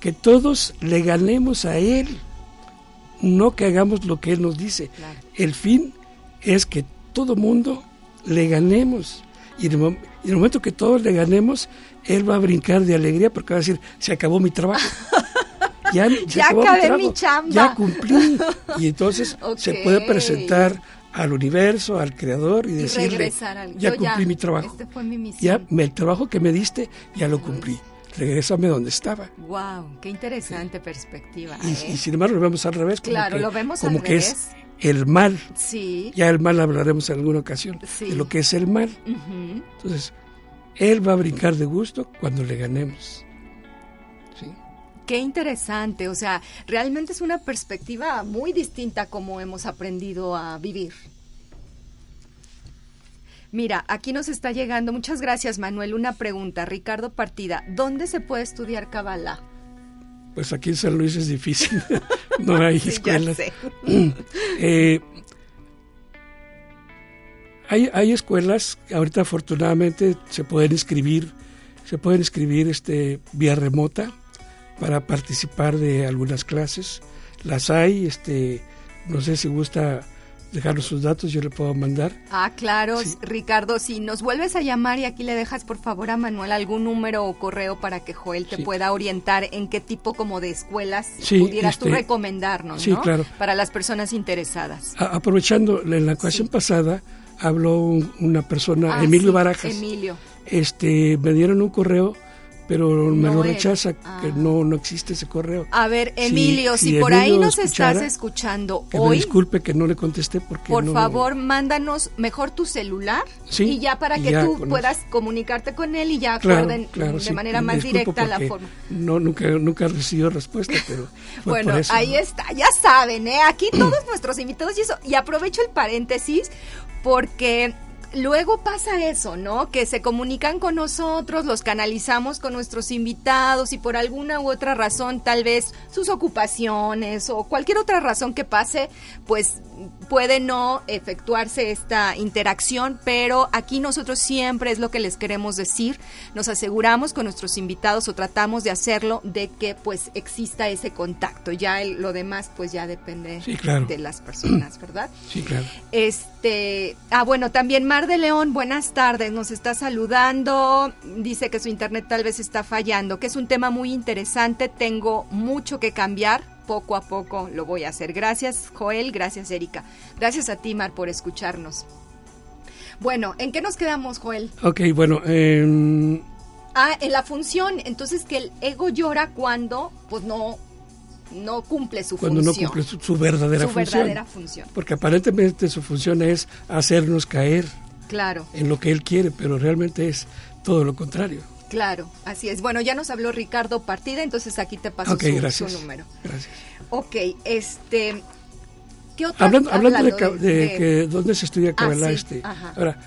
que todos le ganemos a él, no que hagamos lo que él nos dice. Claro. El fin es que todo mundo le ganemos. Y en, el, y momento que todos le ganemos, él va a brincar de alegría porque va a decir, se acabó mi trabajo. Ya, acabé mi chamba. Ya cumplí. Y entonces se puede presentar al universo, al creador y Y decirle, al ya cumplí mi trabajo. Este fue mi Ya misión. el trabajo que me diste, ya lo cumplí. Regrésame donde estaba. Wow, qué interesante perspectiva. Y, ¿eh? y sin embargo lo vemos al revés. Como Claro, que, lo vemos como al que revés. es el mal. Sí. Ya el mal hablaremos en alguna ocasión Sí. de lo que es el mal. Entonces, él va a brincar de gusto cuando le ganemos. ¿Sí? Qué interesante, o sea, realmente es una perspectiva muy distinta como hemos aprendido a vivir. Mira, aquí nos está llegando, muchas gracias Manuel, una pregunta, Ricardo Partida, ¿dónde se puede estudiar Kabbalah? Pues aquí en San Luis es difícil. no hay Sí, ya escuelas. sé. Eh, hay, hay escuelas, ahorita afortunadamente se pueden inscribir, se pueden inscribir este, vía remota para participar de algunas clases. Las hay, este, no sé si gusta dejarnos sus datos, yo le puedo mandar. Ah, claro, Sí. Ricardo, si nos vuelves a llamar y aquí le dejas por favor a Manuel algún número o correo para que Joel te Sí. pueda orientar en qué tipo como de escuelas Sí, pudieras tú este, recomendarnos, sí, ¿no? claro. Para las personas interesadas. A- aprovechando, en la ocasión pasada habló un- una persona, Ah, Emilio Barajas. Emilio. Este, me dieron un correo, pero me No lo era. rechaza, Ah. que no, no existe ese correo. A ver, Emilio, si, si por Emilio ahí nos estás escuchando Que me hoy, disculpe que no le contesté porque por no- favor, mándanos mejor tu celular Sí, y ya para que ya tú con puedas comunicarte con él y ya acuerden claro, de sí, manera más directa la forma. No, nunca, nunca recibió respuesta, pero fue Bueno, por eso. ahí está, ya saben, ¿eh? Aquí todos nuestros invitados y eso. Y aprovecho el paréntesis porque luego pasa eso, ¿no? Que se comunican con nosotros, los canalizamos con nuestros invitados y por alguna u otra razón, tal vez sus ocupaciones o cualquier otra razón que pase, pues puede no efectuarse esta interacción, pero aquí nosotros siempre es lo que les queremos decir, nos aseguramos con nuestros invitados o tratamos de hacerlo de que pues exista ese contacto, ya el- lo demás pues ya depende Sí, claro. de las personas, ¿verdad? Sí, claro. Este, ah, bueno, también Mar de León, buenas tardes, nos está saludando, dice que su internet tal vez está fallando, que es un tema muy interesante, tengo mucho que cambiar, poco a poco lo voy a hacer. Gracias, Joel, gracias, Erika. Gracias a ti, Mar, por escucharnos. Bueno, ¿en qué nos quedamos, Joel? Ok, bueno, em, Ah, en la función, entonces que el ego llora cuando, pues no, no cumple su cuando no función. cumple su, su verdadera su función. verdadera función. Porque aparentemente su función es hacernos caer Claro. en lo que él quiere, pero realmente es todo lo contrario. Claro, así es. Bueno, ya nos habló Ricardo Partida, entonces aquí te paso su, gracias. su número. Gracias. Ok, este... ¿Qué otra? Hablando, hablando de, hablando ca- de que dónde se estudia Ah, Kabbalah, sí, este, ahora,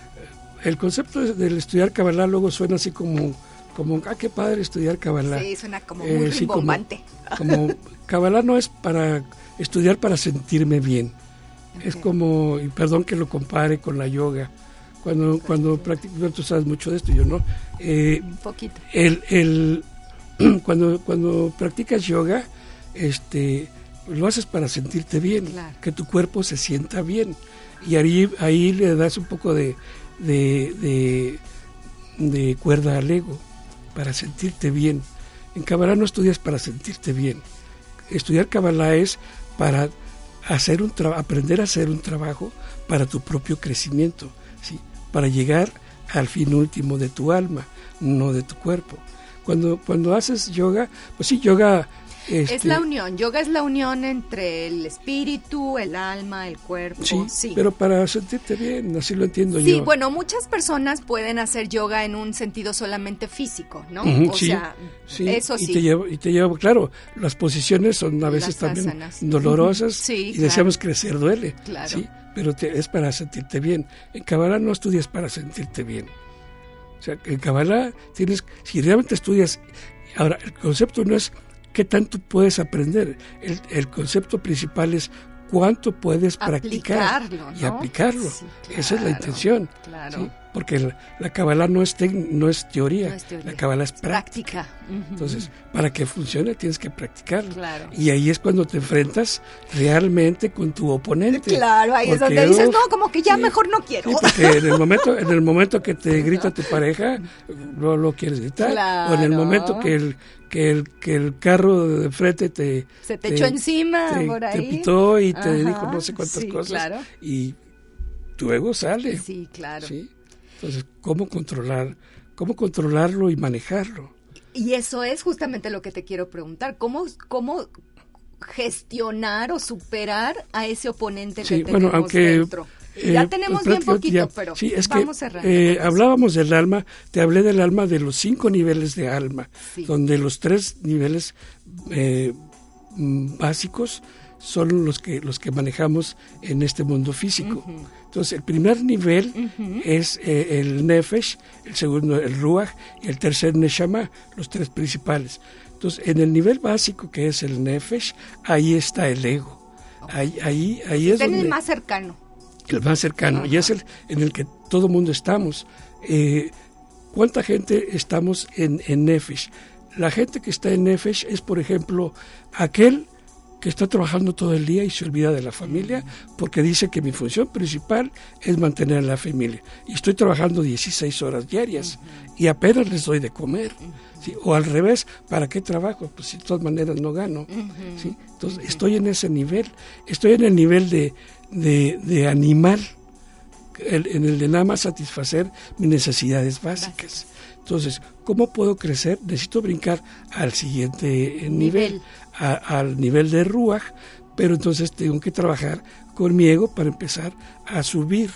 el concepto de- del estudiar Kabbalah luego suena así como, como ah, qué padre estudiar Kabbalah. Sí, suena como Eh, muy sí, como-. Como, Kabbalah no es para estudiar para sentirme bien. Es como, y perdón que lo compare con la yoga, cuando, cuando practico, tú sabes mucho de esto, yo no. Eh, Un poquito. el, el cuando, cuando practicas yoga, este, lo haces para sentirte bien, Claro. que tu cuerpo se sienta bien. Y ahí, ahí le das un poco de, de, de, de cuerda al ego, para sentirte bien. En Kabbalah no estudias para sentirte bien. Estudiar Kabbalah es para hacer un aprender a hacer un trabajo para tu propio crecimiento, ¿sí? Para llegar al fin último de tu alma, no de tu cuerpo. Cuando, cuando haces yoga, pues sí, yoga es la unión, yoga es la unión entre el espíritu, el alma, el cuerpo. Sí, pero para sentirte bien, así lo entiendo yo. Sí, bueno, muchas personas pueden hacer yoga en un sentido solamente físico, ¿no? o sea, eso sí. Y te, llevo, y te llevo, claro, las posiciones son a veces también dolorosas y deseamos crecer duele. Claro. Sí, pero es para sentirte bien. En Kabbalah no estudias para sentirte bien. O sea, en Kabbalah tienes, si realmente estudias, ahora, el concepto no es qué tanto puedes aprender. El, concepto principal es cuánto puedes practicar y aplicarlo. Esa es la intención. Porque la Kabbalah no es, no, es teoría, la Kabbalah es práctica. Entonces, para que funcione tienes que practicarlo. Y ahí es cuando te enfrentas realmente con tu oponente. Claro, ahí es donde dices, no, como que ya mejor no quiero. porque en el momento, en el momento que te grita tu pareja, no lo quieres gritar. O en el momento que el, que el, que el carro de frente te... Se te, echó encima por ahí. Te pitó y te dijo no sé cuántas cosas. Y tu sale. Sí, claro. Entonces, ¿cómo controlar, cómo controlarlo y manejarlo? Y eso es justamente lo que te quiero preguntar. ¿Cómo, cómo gestionar o superar a ese oponente que tenemos bueno, aunque, dentro? ya eh, tenemos bien poquito, pero vamos cerrando. Eh, hablábamos del alma, te hablé del alma de los cinco niveles de alma, donde los tres niveles eh, básicos son los que los que manejamos en este mundo físico. Entonces, el primer nivel es el nefesh, el segundo el ruach y el tercer neshama, los tres principales. Entonces, en el nivel básico que es el nefesh, ahí está el ego. Ahí, ahí, ahí es el más cercano el más cercano, y es el en el que todo mundo estamos. Eh, ¿Cuánta gente estamos en, en Nefesh? La gente que está en Nefesh es, por ejemplo, aquel que está trabajando todo el día y se olvida de la familia porque dice que mi función principal es mantener a la familia. Y estoy trabajando 16 horas diarias y apenas les doy de comer. O al revés, ¿para qué trabajo? Pues si de todas maneras no gano. ¿sí? Entonces estoy en ese nivel. Estoy en el nivel de, de, animal, en el de nada más satisfacer mis necesidades básicas. Entonces, ¿cómo puedo crecer? Necesito brincar al siguiente nivel, al nivel de Ruach, pero entonces tengo que trabajar con mi ego para empezar a subir.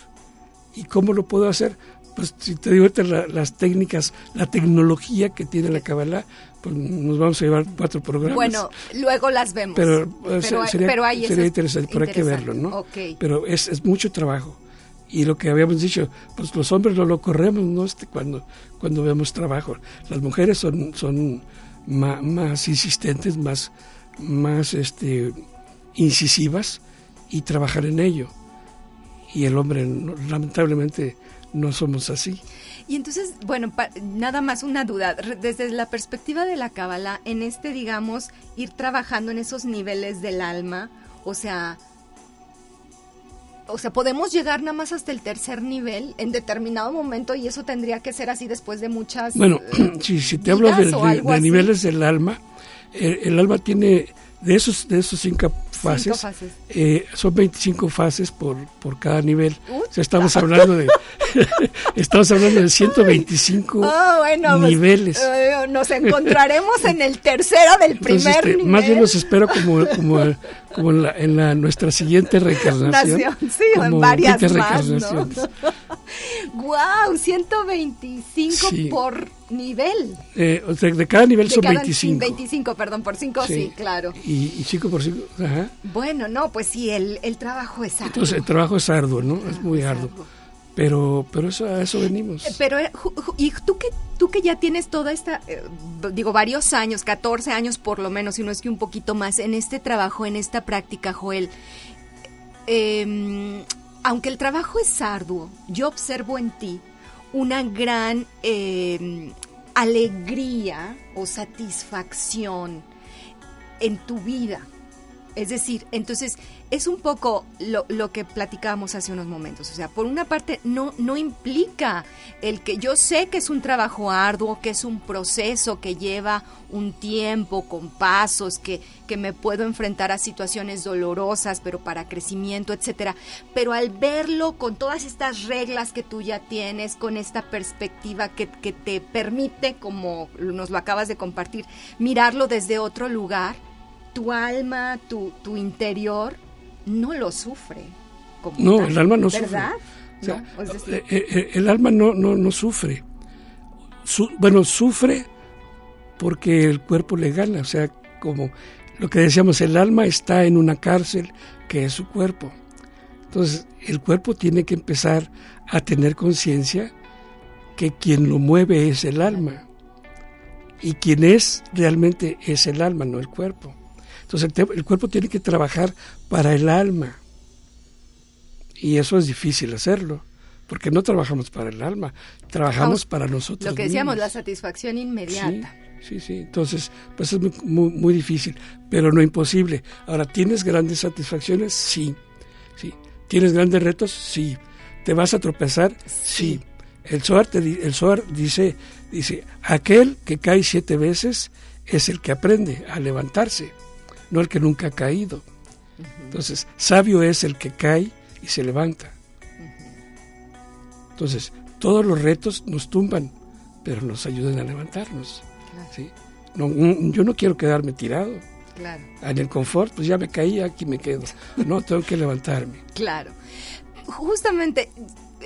¿Y cómo lo puedo hacer? Pues si te digo las técnicas, la tecnología que tiene la Kabbalah, pues nos vamos a llevar cuatro programas. Bueno, luego las vemos. Pero, sería, interesante, por hay que verlo, ¿no? Pero es, es mucho trabajo. Y lo que habíamos dicho, pues los hombres lo, lo corremos, ¿no? Este, cuando, cuando vemos trabajo. Las mujeres son, son más, insistentes, más, más este, incisivas y trabajar en ello. Y el hombre, lamentablemente, no somos así. Y entonces, bueno, nada más una duda, desde la perspectiva de la Kabbalah, en este, digamos, ir trabajando en esos niveles del alma, o sea, o sea, podemos llegar nada más hasta el tercer nivel en determinado momento y eso tendría que ser así después de muchas. Bueno, si, si te hablo de, niveles del alma, el, alma tiene de esos de esos cinco fases, eh, son 25 fases por, por cada nivel. O sea, estamos hablando de estamos hablando de 125 pues, niveles. Eh, nos encontraremos en el tercero del primer este, nivel. Más bien los espero como, como, como en, la, en la, nuestra siguiente reencarnación. sí, en varias más, ¿no? wow, 125 por nivel. Eh, o sea, de cada nivel son 25. 25, perdón, por 5 sí. claro. Y 5 por 5, ajá. Bueno, no, pues sí, el, el trabajo es arduo. Entonces, el trabajo es arduo, ¿no? es muy arduo. Pero, pero eso, a eso venimos. Eh, pero, eh, y tú que, tú que ya tienes toda esta, eh, digo, varios años, 14 años por lo menos, si no es que un poquito más, en este trabajo, en esta práctica, Joel, em, aunque el trabajo es arduo, yo observo en ti una gran em, alegría o satisfacción en tu vida Es decir, entonces es un poco lo, lo, que platicábamos hace unos momentos. O sea, por una parte no, no implica el que yo sé que es un trabajo arduo, que es un proceso que lleva un tiempo, con pasos, que, que me puedo enfrentar a situaciones dolorosas, pero para crecimiento, etcétera. Pero al verlo con todas estas reglas que tú ya tienes, con esta perspectiva que, que te permite, como nos lo acabas de compartir, mirarlo desde otro lugar, tu alma, tu, tu interior, no lo sufre. no, el alma no sufre. Eh, eh, el, alma no, no, no sufre. bueno, sufre porque el cuerpo le gana, o sea, como lo que decíamos, el alma está en una cárcel que es su cuerpo. Entonces, el cuerpo tiene que empezar a tener conciencia que quien lo mueve es el alma. Y quien es realmente es el alma, no el cuerpo. Entonces el, cuerpo tiene que trabajar para el alma. Y eso es difícil hacerlo, porque no trabajamos para el alma, trabajamos para nosotros. Lo que decíamos, la satisfacción inmediata. Sí, sí, Entonces, pues es muy, muy, difícil, pero no imposible. Ahora, ¿tienes grandes satisfacciones? Sí. sí. ¿Tienes grandes retos? Sí. ¿Te vas a tropezar? Sí. El Zohar, el Zohar dice, dice, aquel que cae siete veces es el que aprende a levantarse no el que nunca ha caído. Entonces, sabio es el que cae y se levanta. Entonces, todos los retos nos tumban, pero nos ayudan a levantarnos. ¿sí? No, yo no quiero quedarme tirado. Claro. En el confort, pues ya me caí, aquí me quedo. No, tengo que levantarme. Claro. Justamente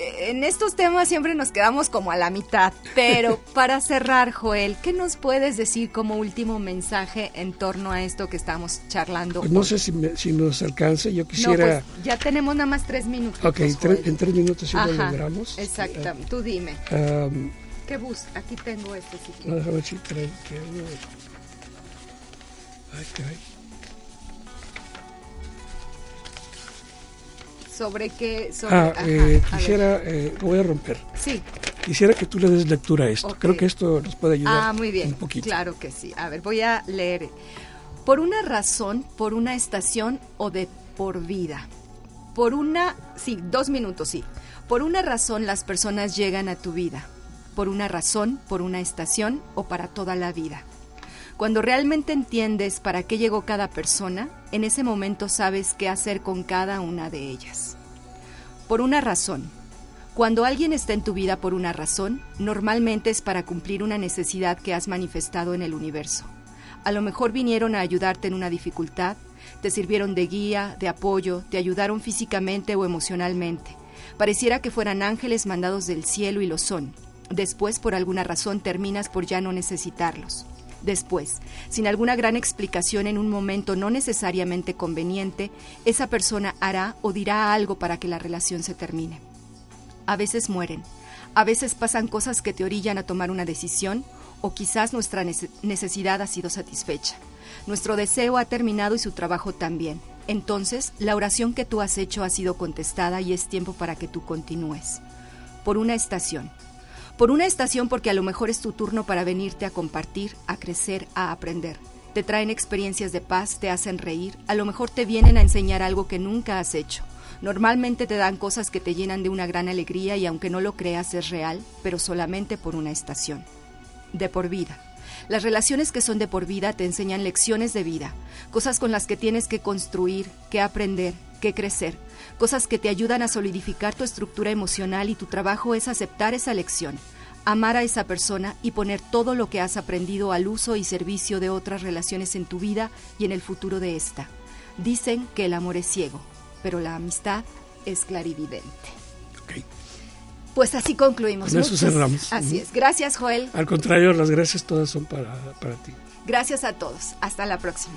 en estos temas siempre nos quedamos como a la mitad, pero para cerrar, Joel, ¿qué nos puedes decir como último mensaje en torno a esto que estamos charlando? Pues no sé si, si, nos alcance, yo quisiera... Pues ya tenemos nada más tres minutos. Ok, en tres minutos sí lo logramos. Exactamente, tú dime. ¿Qué bus? Aquí tengo este. Si a ver si. Ay, caray. ¿Sobre qué? ah, eh, quisiera, eh, lo voy a romper. Sí. Quisiera que tú le des lectura a esto. Creo que esto nos puede ayudar. Ah, muy bien. Un poquito. Claro que sí. A ver, voy a leer. Por una razón, por una estación o de por vida. Por una, sí, dos minutos, sí. Por una razón las personas llegan a tu vida. Por una razón, por una estación o para toda la vida. Cuando realmente entiendes para qué llegó cada persona, en ese momento sabes qué hacer con cada una de ellas. Por una razón. Cuando alguien está en tu vida por una razón, normalmente es para cumplir una necesidad que has manifestado en el universo. A lo mejor vinieron a ayudarte en una dificultad, te sirvieron de guía, de apoyo, te ayudaron físicamente o emocionalmente. Pareciera que fueran ángeles mandados del cielo y lo son. Después, por alguna razón, terminas por ya no necesitarlos. Después, sin alguna gran explicación en un momento no necesariamente conveniente, esa persona hará o dirá algo para que la relación se termine. A veces mueren, a veces pasan cosas que te orillan a tomar una decisión o quizás nuestra necesidad ha sido satisfecha. Nuestro deseo ha terminado y su trabajo también. Entonces, la oración que tú has hecho ha sido contestada y es tiempo para que tú continúes. Por una estación, por una estación porque a lo mejor es tu turno para venirte a compartir, a crecer, a aprender. Te traen experiencias de paz, te hacen reír, a lo mejor te vienen a enseñar algo que nunca has hecho. Normalmente te dan cosas que te llenan de una gran alegría y aunque no lo creas es real, pero solamente por una estación. De por vida. Las relaciones que son de por vida te enseñan lecciones de vida, cosas con las que tienes que construir, que aprender, que crecer, cosas que te ayudan a solidificar tu estructura emocional y tu trabajo es aceptar esa lección, amar a esa persona y poner todo lo que has aprendido al uso y servicio de otras relaciones en tu vida y en el futuro de esta. Dicen que el amor es ciego, pero la amistad es clarividente. Pues así concluimos. Con eso cerramos. Así es. Gracias, Joel. Al contrario, las gracias todas son para, para ti. Gracias a todos. Hasta la próxima.